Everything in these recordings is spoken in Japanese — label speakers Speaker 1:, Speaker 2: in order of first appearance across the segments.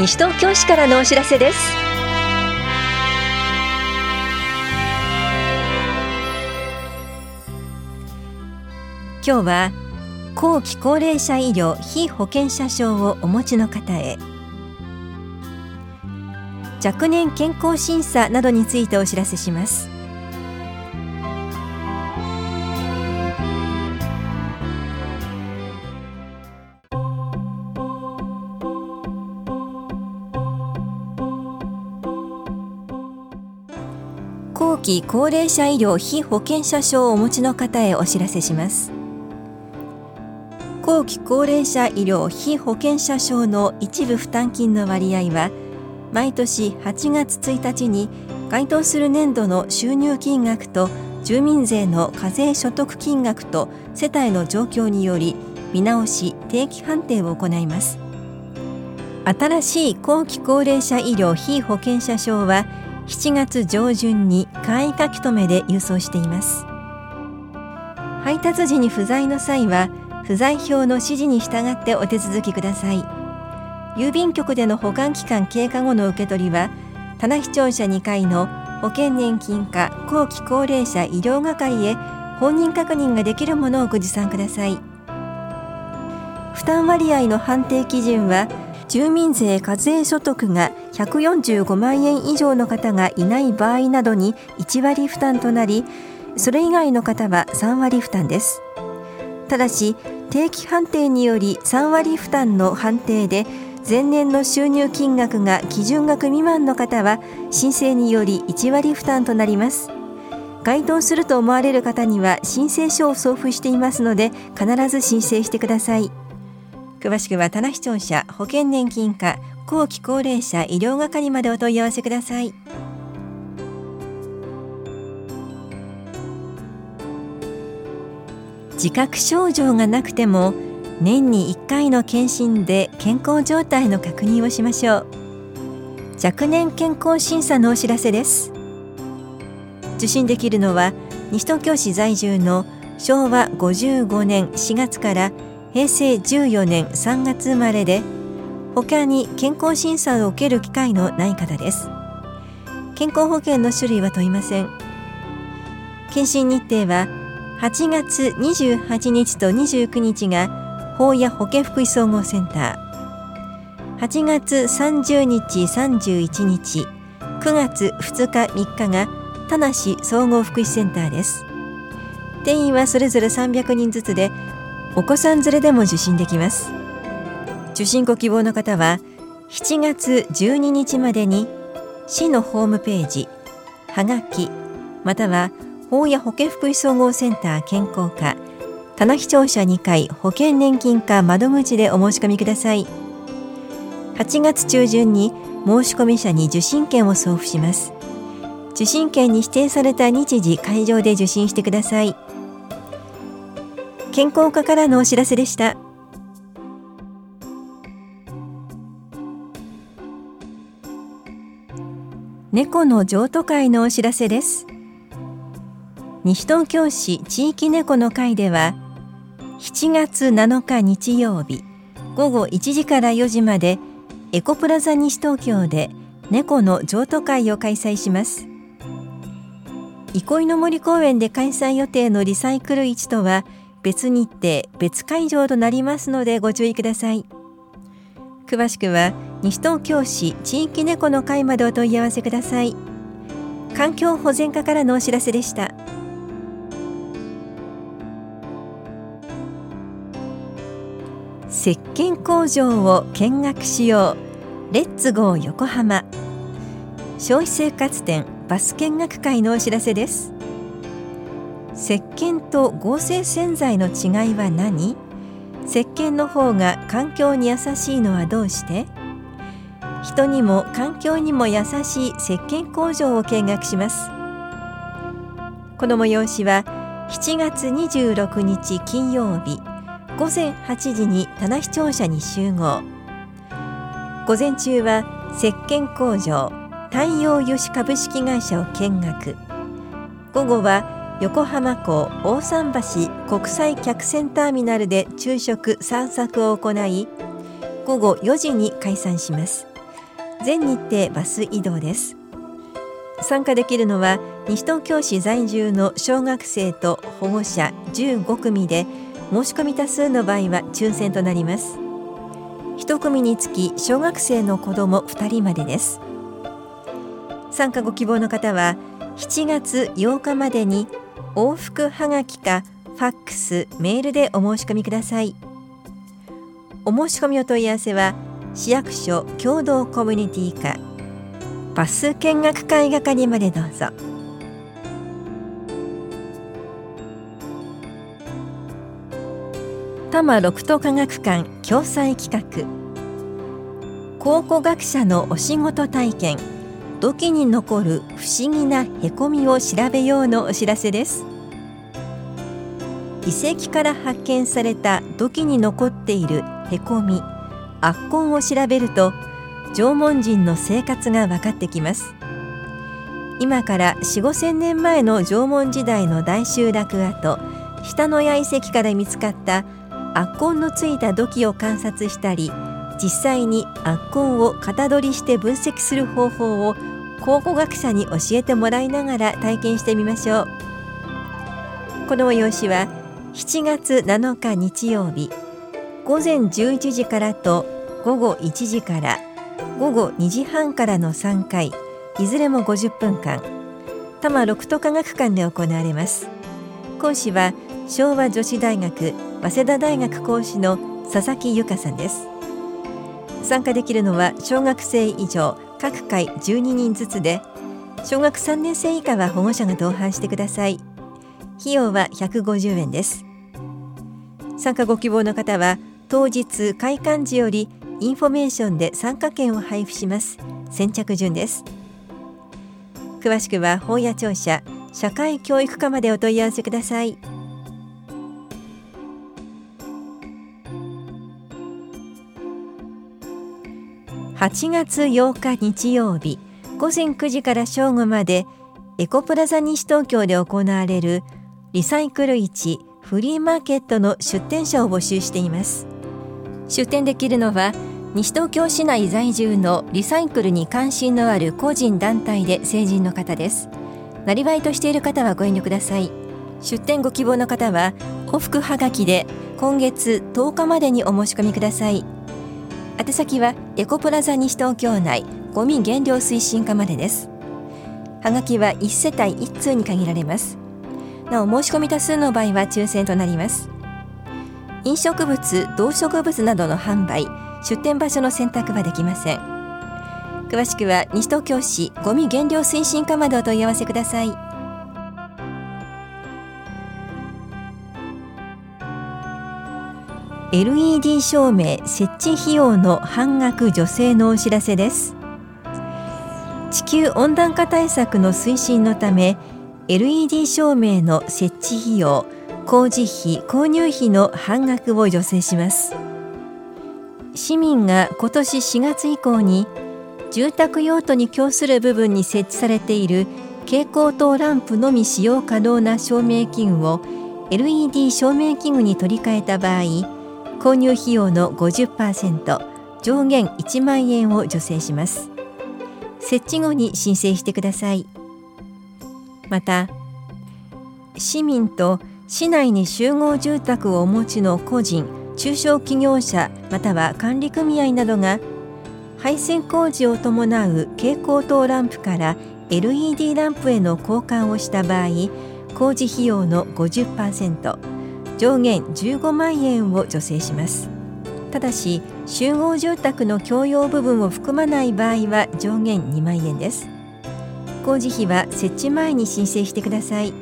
Speaker 1: 西東京市からのお知らせです。今日は後期高齢者医療非保険者証をお持ちの方へ。若年健康審査などについてお知らせします。期高齢者医療非保険者証をお持ちの方へお知らせします。後期高齢者医療非保険者証の一部負担金の割合は毎年8月1日に該当する年度の収入金額と住民税の課税所得金額と世帯の状況により見直し定期判定を行います。新しい後期高齢者医療非保険者証は7月上旬に簡易書き留めで郵送しています。配達時に不在の際は不在票の指示に従ってお手続きください。郵便局での保管期間経過後の受け取りは棚視聴者2階の保険年金課後期高齢者医療係へ本人確認ができるものをご持参ください。負担割合の判定基準は住民税課税所得が145万円以上の方がいない場合などに1割負担となりそれ以外の方は3割負担です。ただし定期判定により3割負担の判定で前年の収入金額が基準額未満の方は申請により1割負担となります。該当すると思われる方には申請書を送付していますので必ず申請してください。詳しくは棚視聴者保険年金課後期高齢者医療係までお問い合わせください。自覚症状がなくても年に1回の検診で健康状態の確認をしましょう。若年健康審査のお知らせです。受診できるのは西東京市在住の昭和55年4月から平成14年3月生まれで他に健康審査を受ける機会のない方です。健康保険の種類は問いません。検診日程は8月28日と29日が法や保健福祉総合センター。8月30日31日9月2日3日が田無総合福祉センターです。定員はそれぞれ300人ずつでお子さん連れでも受診できます。受診ご希望の方は7月12日までに市のホームページはがきまたは法や保健福祉総合センター健康課棚視聴者2階保険年金課窓口でお申し込みください。8月中旬に申し込み者に受診券を送付します。受診券に指定された日時会場で受診してください。健康課からのお知らせでした。猫の譲渡会のお知らせです。西東京市地域猫の会では7月7日日曜日午後1時から4時までエコプラザ西東京で猫の譲渡会を開催します。憩いの森公園で開催予定のリサイクル市とは別日程別会場となりますのでご注意ください。詳しくは西東京市地域猫の会までお問い合わせください。環境保全課からのお知らせでした。石鹸工場を見学しようレッツゴー横浜。消費生活展バス見学会のお知らせです。石鹸と合成洗剤の違いは何？石鹸の方が環境に優しいのはどうして？人にも環境にも優しい石鹸工場を見学します。この催しは7月26日金曜日午前8時に棚視聴者に集合。午前中は石鹸工場太陽油脂株式会社を見学。午後は横浜港大桟橋国際客船ターミナルで昼食散策を行い午後4時に解散します。全日程バス移動です。参加できるのは西東京市在住の小学生と保護者15組で申し込み多数の場合は抽選となります。1組につき小学生の子ども2人までです。参加ご希望の方は7月8日までに往復はがきかファックスメールでお申し込みください。お申し込みお問い合わせは市役所共同コミュニティ課バス見学会係までどうぞ。多摩六都科学館共催企画。考古学者のお仕事体験。土器に残る不思議なへこみを調べようのお知らせです。遺跡から発見された土器に残っているへこみ圧痕を調べると縄文人の生活が分かってきます。今から4 5千年前の縄文時代の大集落跡下野谷遺跡から見つかった圧痕のついた土器を観察したり実際に圧痕を型取りして分析する方法を考古学者に教えてもらいながら体験してみましょう。この催しは7月7日日曜日午前11時からと午後1時から午後2時半からの3回いずれも50分間多摩六都科学館で行われます。講師は昭和女子大学早稲田大学講師の佐々木由香さんです。参加できるのは小学生以上各回12人ずつで小学3年生以下は保護者が同伴してください。費用は150円です。参加ご希望の方は当日開館時よりインフォメーションで参加券を配布します。先着順です。詳しくは保谷庁舎社会教育課までお問い合わせください。8月8日日曜日午前9時から正午までエコプラザ西東京で行われるリサイクル市フリーマーケットの出店者を募集しています。出店できるのは西東京市内在住のリサイクルに関心のある個人団体で成人の方です。なりわいとしている方はご遠慮ください。出店ご希望の方は往復はがきで今月10日までにお申し込みください。宛先はエコプラザ西東京内ゴミ減量推進課までですはがきは1世帯1通に限られますなお申し込み多数の場合は抽選となります飲食物動植物などの販売出店場所の選択はできません詳しくは西東京市ゴミ減量推進課までお問い合わせください LED 照明設置費用の半額助成のお知らせです。地球温暖化対策の推進のため LED 照明の設置費用工事費購入費の半額を助成します。市民が今年4月以降に住宅用途に供する部分に設置されている蛍光灯ランプのみ使用可能な照明器具を LED 照明器具に取り替えた場合購入費用の50%上限1万円を助成します。設置後に申請してください。また市民と市内に集合住宅をお持ちの個人中小企業者または管理組合などが配線工事を伴う蛍光灯ランプから LED ランプへの交換をした場合工事費用の50%上限15万円を助成します。ただし集合住宅の共用部分を含まない場合は上限2万円です。工事費は設置前に申請してください。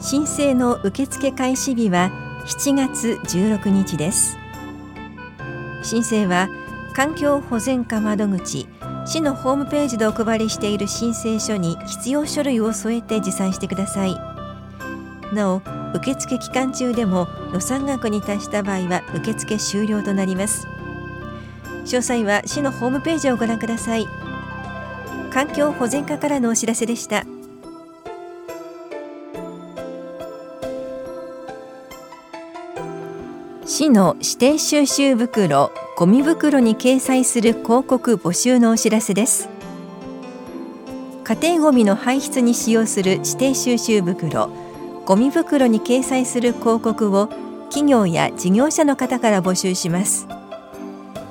Speaker 1: 申請の受付開始日は7月16日です。申請は環境保全課窓口市のホームページでお配りしている申請書に必要書類を添えて持参してください。なお受付期間中でも予算額に達した場合は受付終了となります。詳細は市のホームページをご覧ください。環境保全課からのお知らせでした。市の指定収集袋ゴミ袋に掲載する広告募集のお知らせです。家庭ごみの排出に使用する指定収集袋ゴミ袋に掲載する広告を企業や事業者の方から募集します。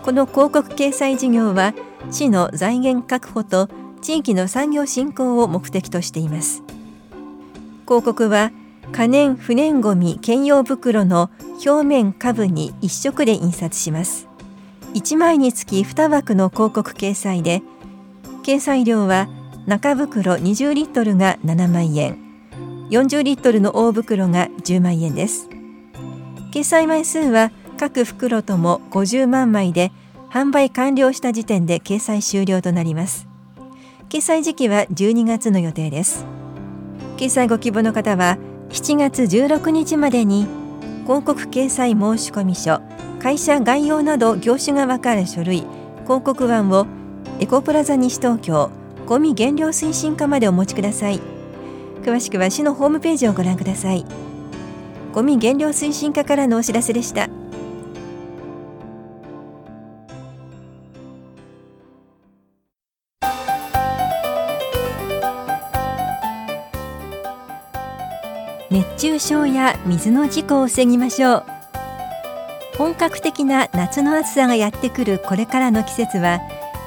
Speaker 1: この広告掲載事業は市の財源確保と地域の産業振興を目的としています。広告は可燃不燃ごみ兼用袋の表面下部に一色で印刷します。1枚につき2枠の広告掲載で掲載料は中袋20リットルが7万円。40リットルの大袋が10万円です。掲載枚数は各袋とも50万枚で販売完了した時点で掲載終了となります。掲載時期は12月の予定です。掲載ご希望の方は7月16日までに広告掲載申込書会社概要など業種がわかる書類広告案をエコプラザ西東京ゴミ減量推進課までお持ちください。詳しくは市のホームページをご覧ください。ゴミ減量推進課からのお知らせでした。熱中症や水の事故を防ぎましょう。本格的な夏の暑さがやってくるこれからの季節は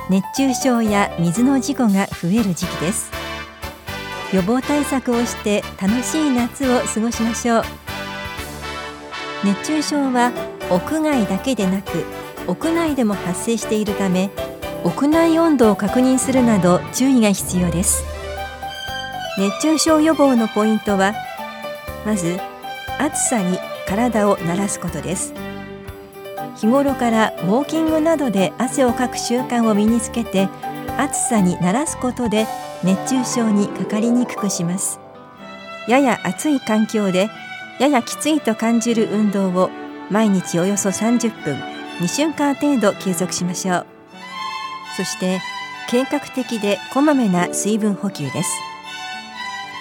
Speaker 1: 熱中症や水の事故が増える時期です。予防対策をして楽しい夏を過ごしましょう。熱中症は屋外だけでなく屋内でも発生しているため屋内温度を確認するなど注意が必要です。熱中症予防のポイントはまず暑さに体を慣らすことです。日頃からウォーキングなどで汗をかく習慣を身につけて暑さに慣らすことで熱中症にかかりにくくします。やや暑い環境でややきついと感じる運動を毎日およそ30分2週間程度継続しましょう。そして計画的でこまめな水分補給です。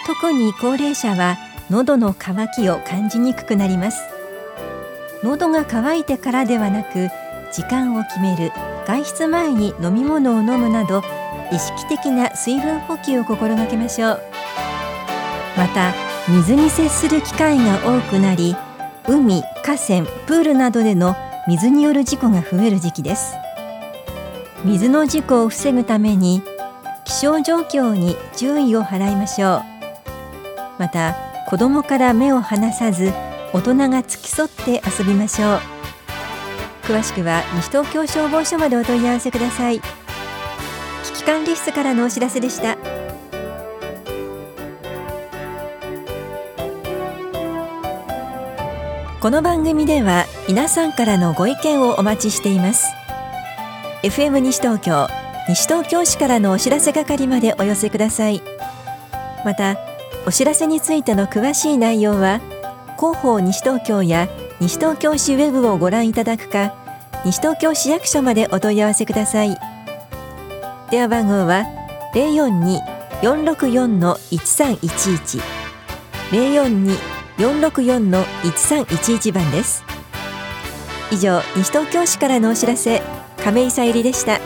Speaker 1: 特に高齢者は喉の渇きを感じにくくなります。喉が渇いてからではなく時間を決める外出前に飲み物を飲むなど意識的な水分補給を心がけましょう。また水に接する機会が多くなり海、河川、プールなどでの水による事故が増える時期です。水の事故を防ぐために気象状況に注意を払いましょう。また子供から目を離さず大人が付き添って遊びましょう。詳しくは西東京消防署までお問い合わせください。管理室からのお知らせでした。この番組では皆さんからのご意見をお待ちしています。FM 西東京西東京市からのお知らせ係までお寄せください。またお知らせについての詳しい内容は広報西東京や西東京市ウェブをご覧いただくか西東京市役所までお問い合わせください。電話番号は042-464-1311 042-464-1311番です。以上西東京市からのお知らせ亀井さゆりでした。